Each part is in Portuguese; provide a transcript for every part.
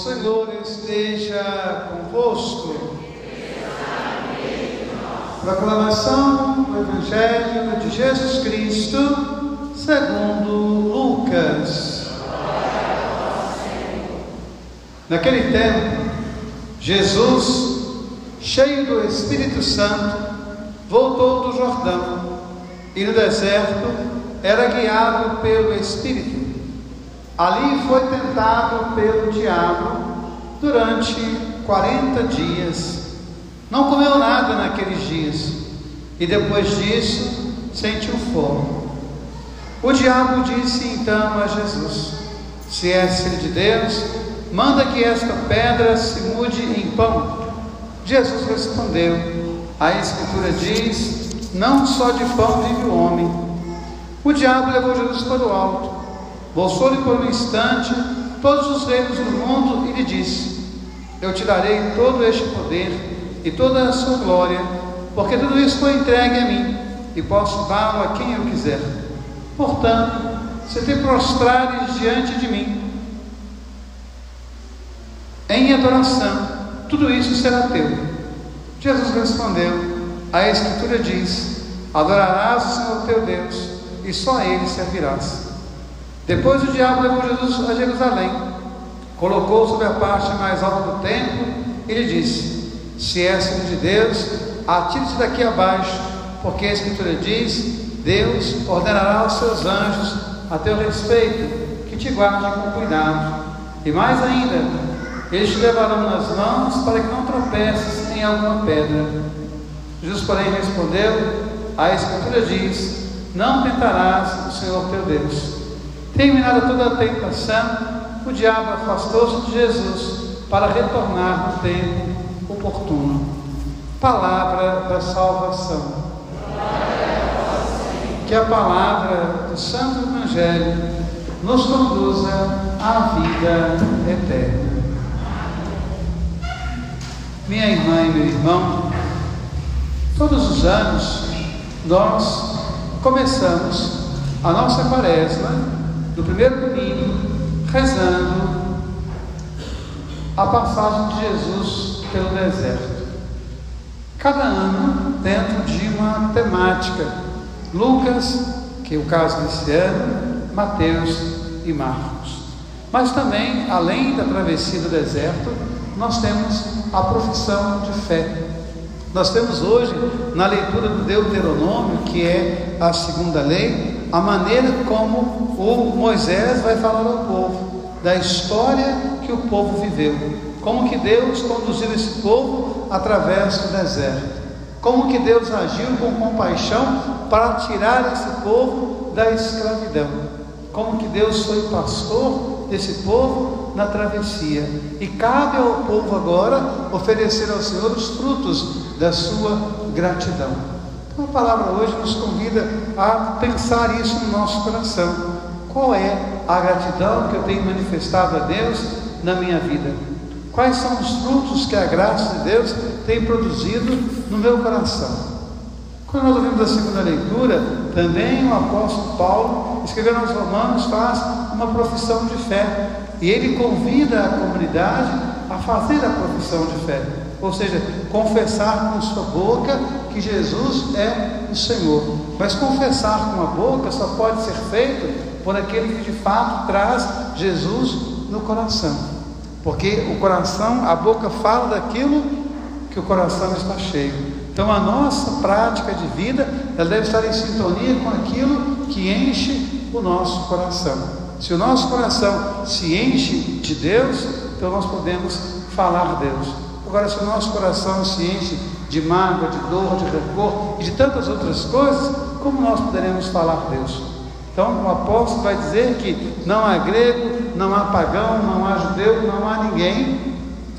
Senhor esteja convosco. Proclamação do Evangelho de Jesus Cristo, segundo Lucas. Naquele tempo, Jesus, cheio do Espírito Santo, voltou do Jordão e no deserto era guiado pelo Espírito. Ali foi tentado pelo diabo durante 40 dias. Não comeu nada naqueles dias e depois disso sentiu fome. O diabo disse então a Jesus: Se és filho de Deus, manda que esta pedra se mude em pão. Jesus respondeu: A Escritura diz: Não só de pão vive o homem. O diabo levou Jesus para o alto Mostrou-lhe por um instante todos os reinos do mundo e lhe disse: Eu te darei todo este poder e toda a sua glória, porque tudo isso foi entregue a mim e posso dá-lo a quem eu quiser. Portanto, se te prostrares diante de mim em adoração, tudo isso será teu. Jesus respondeu: A Escritura diz: Adorarás o Senhor teu Deus e só a Ele servirás. Depois o diabo levou Jesus a Jerusalém, colocou sobre a parte mais alta do templo e lhe disse: Se és filho de Deus, atire-se daqui abaixo, porque a Escritura diz: Deus ordenará aos seus anjos a teu respeito, que te guardem com cuidado. E mais ainda, eles te levarão nas mãos para que não tropeces em alguma pedra. Jesus, porém, respondeu: A Escritura diz: Não tentarás o Senhor teu Deus. Terminada toda a tentação, o diabo afastou-se de Jesus para retornar no tempo oportuno. Palavra da salvação. Que a palavra do Santo Evangelho nos conduza à vida eterna. Minha irmã e meu irmão, todos os anos nós começamos a nossa quaresma no primeiro domingo, rezando a passagem de Jesus pelo deserto. Cada ano dentro de uma temática. Lucas, que é o caso desse ano, Mateus e Marcos. Mas também, além da travessia do deserto, nós temos a profissão de fé. Nós temos hoje, na leitura do Deuteronômio, que é a segunda lei, a maneira como o Moisés vai falar ao povo, da história que o povo viveu, como que Deus conduziu esse povo através do deserto, como que Deus agiu com compaixão para tirar esse povo da escravidão, como que Deus foi pastor desse povo na travessia, e cabe ao povo agora oferecer ao Senhor os frutos da sua gratidão. Então a palavra hoje nos convida a pensar isso no nosso coração. Qual é a gratidão que eu tenho manifestado a Deus na minha vida? Quais são os frutos que a graça de Deus tem produzido no meu coração? Quando nós ouvimos a segunda leitura, também o apóstolo Paulo, escrevendo aos Romanos, faz uma profissão de fé. E ele convida a comunidade a fazer a profissão de fé ou seja, confessar com sua boca que Jesus é o Senhor. Mas confessar com a boca só pode ser feito por aquele que de fato traz Jesus no coração. Porque o coração, a boca fala daquilo que o coração está cheio. Então a nossa prática de vida, ela deve estar em sintonia com aquilo que enche o nosso coração. Se o nosso coração se enche de Deus, então nós podemos falar Deus. Agora, se o nosso coração se enche de mágoa, de dor, de rancor e de tantas outras coisas, como nós poderemos falar Deus? Então, o apóstolo vai dizer que não há grego, não há pagão, não há judeu, não há ninguém,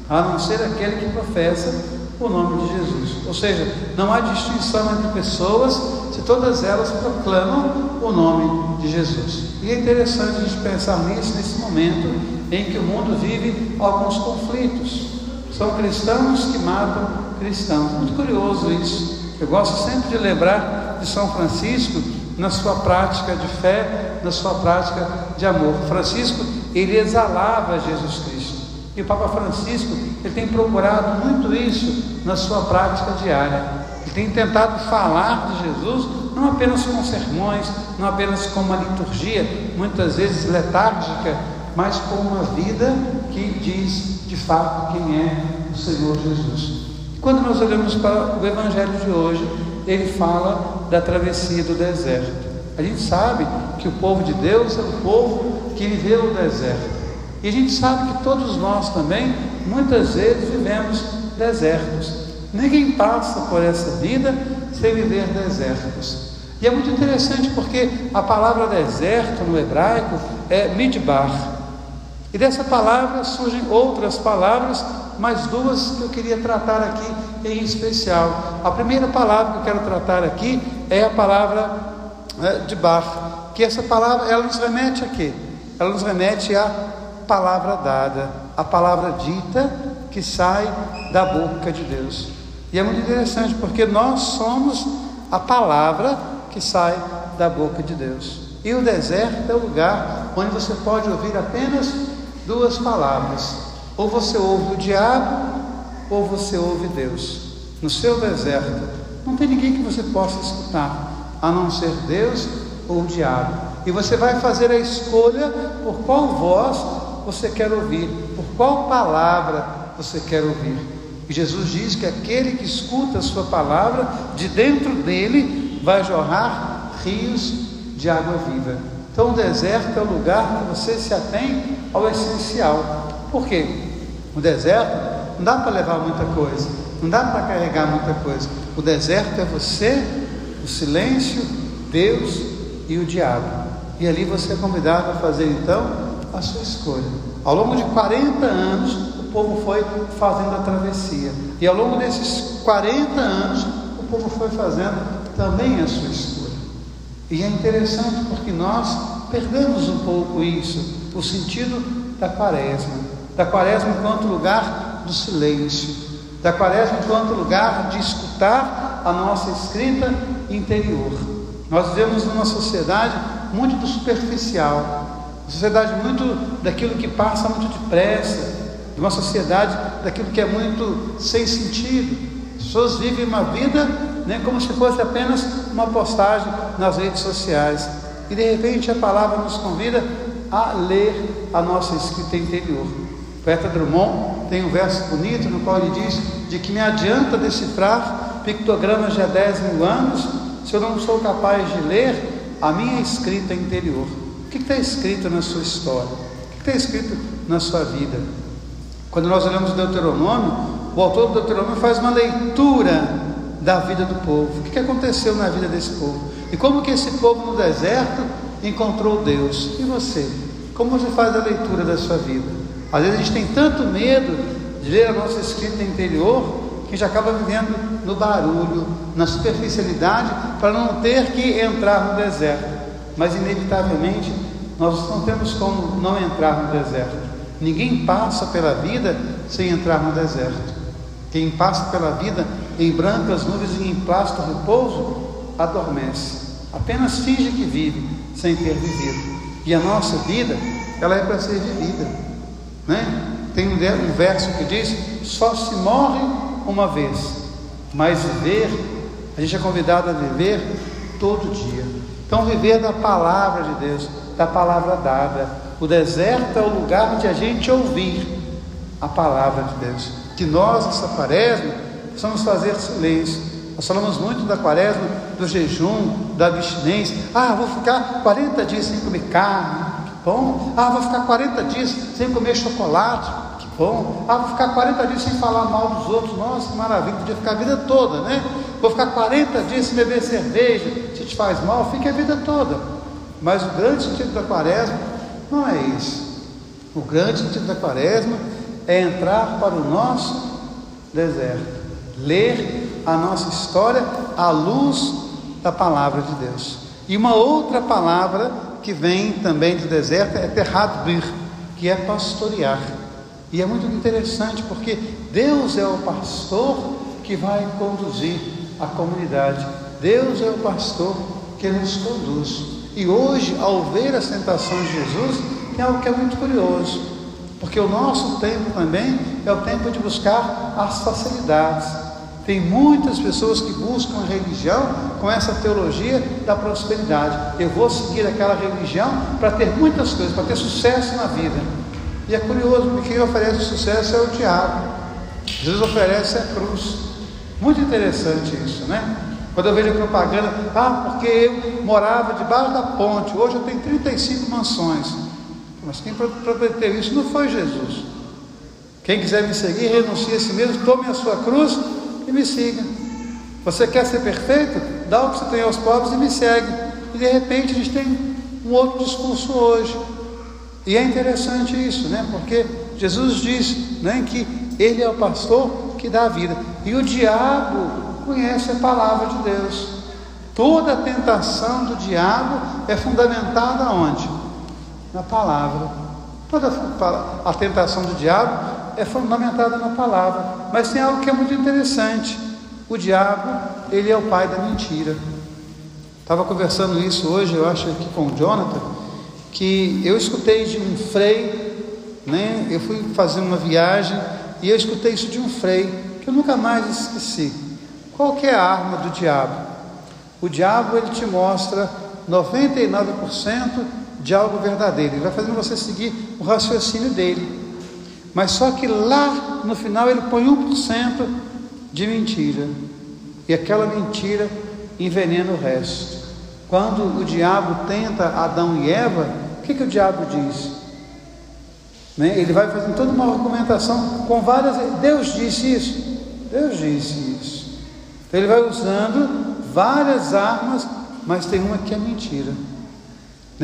a não ser aquele que professa o nome de Jesus. Ou seja, não há distinção entre pessoas se todas elas proclamam o nome de Jesus. E é interessante a gente pensar nisso nesse momento em que o mundo vive alguns conflitos. São cristãos que matam cristãos. Muito curioso isso. Eu gosto sempre de lembrar de São Francisco na sua prática de fé, na sua prática de amor. Francisco, ele exalava Jesus Cristo. E o Papa Francisco ele tem procurado muito isso na sua prática diária. Ele tem tentado falar de Jesus não apenas com sermões, não apenas com uma liturgia, muitas vezes letárgica, mas com uma vida que diz de fato quem é o Senhor Jesus. Quando nós olhamos para o Evangelho de hoje, ele fala da travessia do deserto. A gente sabe que o povo de Deus é o povo que viveu o deserto. E a gente sabe que todos nós também, muitas vezes, vivemos desertos. Ninguém passa por essa vida sem viver desertos. E é muito interessante porque a palavra deserto no hebraico é midbar. E dessa palavra surgem outras palavras, mais duas que eu queria tratar aqui em especial. A primeira palavra que eu quero tratar aqui é a palavra né, de bar, que essa palavra ela nos remete a quê? Ela nos remete à palavra dada, a palavra dita que sai da boca de Deus. E é muito interessante porque nós somos a palavra que sai da boca de Deus. E o deserto é o lugar onde você pode ouvir apenas duas palavras: ou você ouve o diabo, ou você ouve Deus. No seu deserto, não tem ninguém que você possa escutar, a não ser Deus ou o diabo. E você vai fazer a escolha por qual voz você quer ouvir, por qual palavra você quer ouvir. E Jesus diz que aquele que escuta a sua palavra, de dentro dele vai jorrar rios de água viva. Então o deserto é o lugar que você se atém ao essencial. Por quê? O deserto não dá para levar muita coisa, não dá para carregar muita coisa. O deserto é você, o silêncio, Deus e o diabo. E ali você é convidado a fazer então a sua escolha. Ao longo de 40 anos, o povo foi fazendo a travessia. E ao longo desses 40 anos, o povo foi fazendo também a sua escolha. E é interessante porque nós perdemos um pouco isso, o sentido da quaresma. Da quaresma enquanto lugar do silêncio, da quaresma enquanto lugar de escutar a nossa escrita interior. Nós vivemos numa sociedade muito do superficial, uma sociedade muito daquilo que passa muito depressa, de uma sociedade daquilo que é muito sem sentido. As pessoas vivem uma vida né, como se fosse apenas uma postagem nas redes sociais. E de repente a palavra nos convida a ler a nossa escrita interior. O poeta Drummond tem um verso bonito no qual ele diz de que me adianta decifrar pictogramas de há 10 mil anos se eu não sou capaz de ler a minha escrita interior? O que está escrito na sua história? O que está escrito na sua vida? Quando nós olhamos Deuteronômio, o autor do Deuteronômio faz uma leitura da vida do povo. O que aconteceu na vida desse povo? E como que esse povo no deserto encontrou Deus? E você? Como você faz a leitura da sua vida? Às vezes a gente tem tanto medo de ler a nossa escrita interior que gente acaba vivendo no barulho, na superficialidade, para não ter que entrar no deserto. Mas, inevitavelmente, nós não temos como não entrar no deserto. Ninguém passa pela vida sem entrar no deserto. Quem passa pela vida em brancas nuvens e em plástico repouso, adormece. Apenas finge que vive, sem ter vivido. E a nossa vida, ela é para ser vivida. Né? Tem um verso que diz: só se morre uma vez, mas viver, a gente é convidado a viver todo dia. Então, viver da palavra de Deus, da palavra dada. O deserto é o lugar de a gente ouvir a palavra de Deus. Que nós, essa quaresma, possamos fazer silêncio. Nós falamos muito da quaresma, do jejum, da abstinência. Ah, vou ficar 40 dias sem comer carne, que bom. Ah, vou ficar 40 dias sem comer chocolate, bom. Ah, vou ficar 40 dias sem falar mal dos outros. Nossa, que maravilha, podia ficar a vida toda, né? Vou ficar 40 dias sem beber cerveja. Se te faz mal, fique a vida toda. Mas o grande sentido da quaresma não é isso. O grande sentido da quaresma é entrar para o nosso deserto, ler a nossa história à luz da palavra de Deus. E uma outra palavra que vem também do deserto é terradbir, que é pastorear. E é muito interessante porque Deus é o pastor que vai conduzir a comunidade. Deus é o pastor que nos conduz. E hoje, ao ver a tentação de Jesus, tem algo que é muito curioso. Porque o nosso tempo também é o tempo de buscar as facilidades. Tem muitas pessoas que buscam a religião com essa teologia da prosperidade. Eu vou seguir aquela religião para ter muitas coisas, para ter sucesso na vida. E é curioso, porque quem oferece sucesso é o diabo. Jesus oferece a cruz. Muito interessante isso, né? Quando eu vejo propaganda, ah, porque eu morava debaixo da ponte, hoje eu tenho 35 mansões. Mas quem prometeu isso não foi Jesus. Quem quiser me seguir, renuncie a si mesmo, tome a sua cruz e me siga. Você quer ser perfeito? Dá o que você tem aos pobres e me segue. E de repente a gente tem um outro discurso hoje. E é interessante isso, né? Porque Jesus diz né, que Ele é o pastor que dá a vida. E o diabo conhece a palavra de Deus. Toda tentação do diabo é fundamentada onde? Na palavra. Toda a tentação do diabo é fundamentada na palavra. Mas tem algo que é muito interessante. O diabo, ele é o pai da mentira. Estava conversando isso hoje, eu acho, aqui com o Jonathan, que eu escutei de um frei, né? Eu fui fazer uma viagem e eu escutei isso de um frei, que eu nunca mais esqueci. Qual que é a arma do diabo? O diabo ele te mostra 99% de algo verdadeiro. Ele vai fazendo você seguir o raciocínio dele. Mas só que lá no final ele põe 1% de mentira. E aquela mentira envenena o resto. Quando o diabo tenta Adão e Eva, o que, que o diabo diz? Né? Ele vai fazendo toda uma argumentação com várias. Deus disse isso. Deus disse isso. Então ele vai usando várias armas, mas tem uma que é mentira.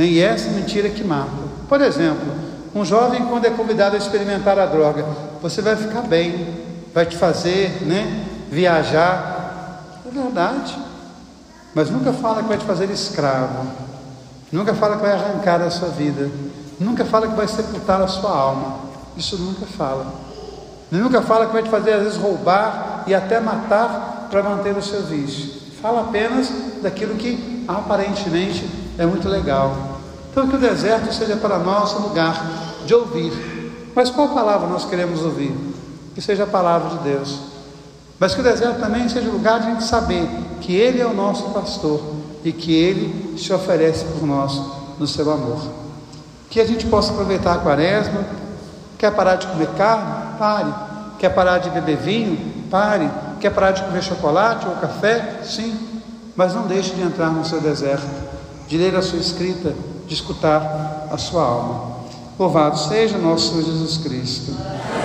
E essa mentira que mata. Por exemplo, um jovem quando é convidado a experimentar a droga, você vai ficar bem, vai te fazer né, viajar. É verdade. Mas nunca fala que vai te fazer escravo. Nunca fala que vai arrancar a sua vida. Nunca fala que vai sepultar a sua alma. Isso nunca fala. Nunca fala que vai te fazer às vezes roubar e até matar para manter o seu vício. Fala apenas daquilo que aparentemente é muito legal. Então, que o deserto seja para nós um lugar de ouvir. Mas qual palavra nós queremos ouvir? Que seja a palavra de Deus. Mas que o deserto também seja o lugar de a gente saber que Ele é o nosso pastor e que Ele se oferece por nós no seu amor. Que a gente possa aproveitar a quaresma. Quer parar de comer carne? Pare. Quer parar de beber vinho? Pare. Quer parar de comer chocolate ou café? Sim, mas não deixe de entrar no seu deserto, de ler a sua escrita, de escutar a sua alma. Louvado seja nosso Senhor Jesus Cristo.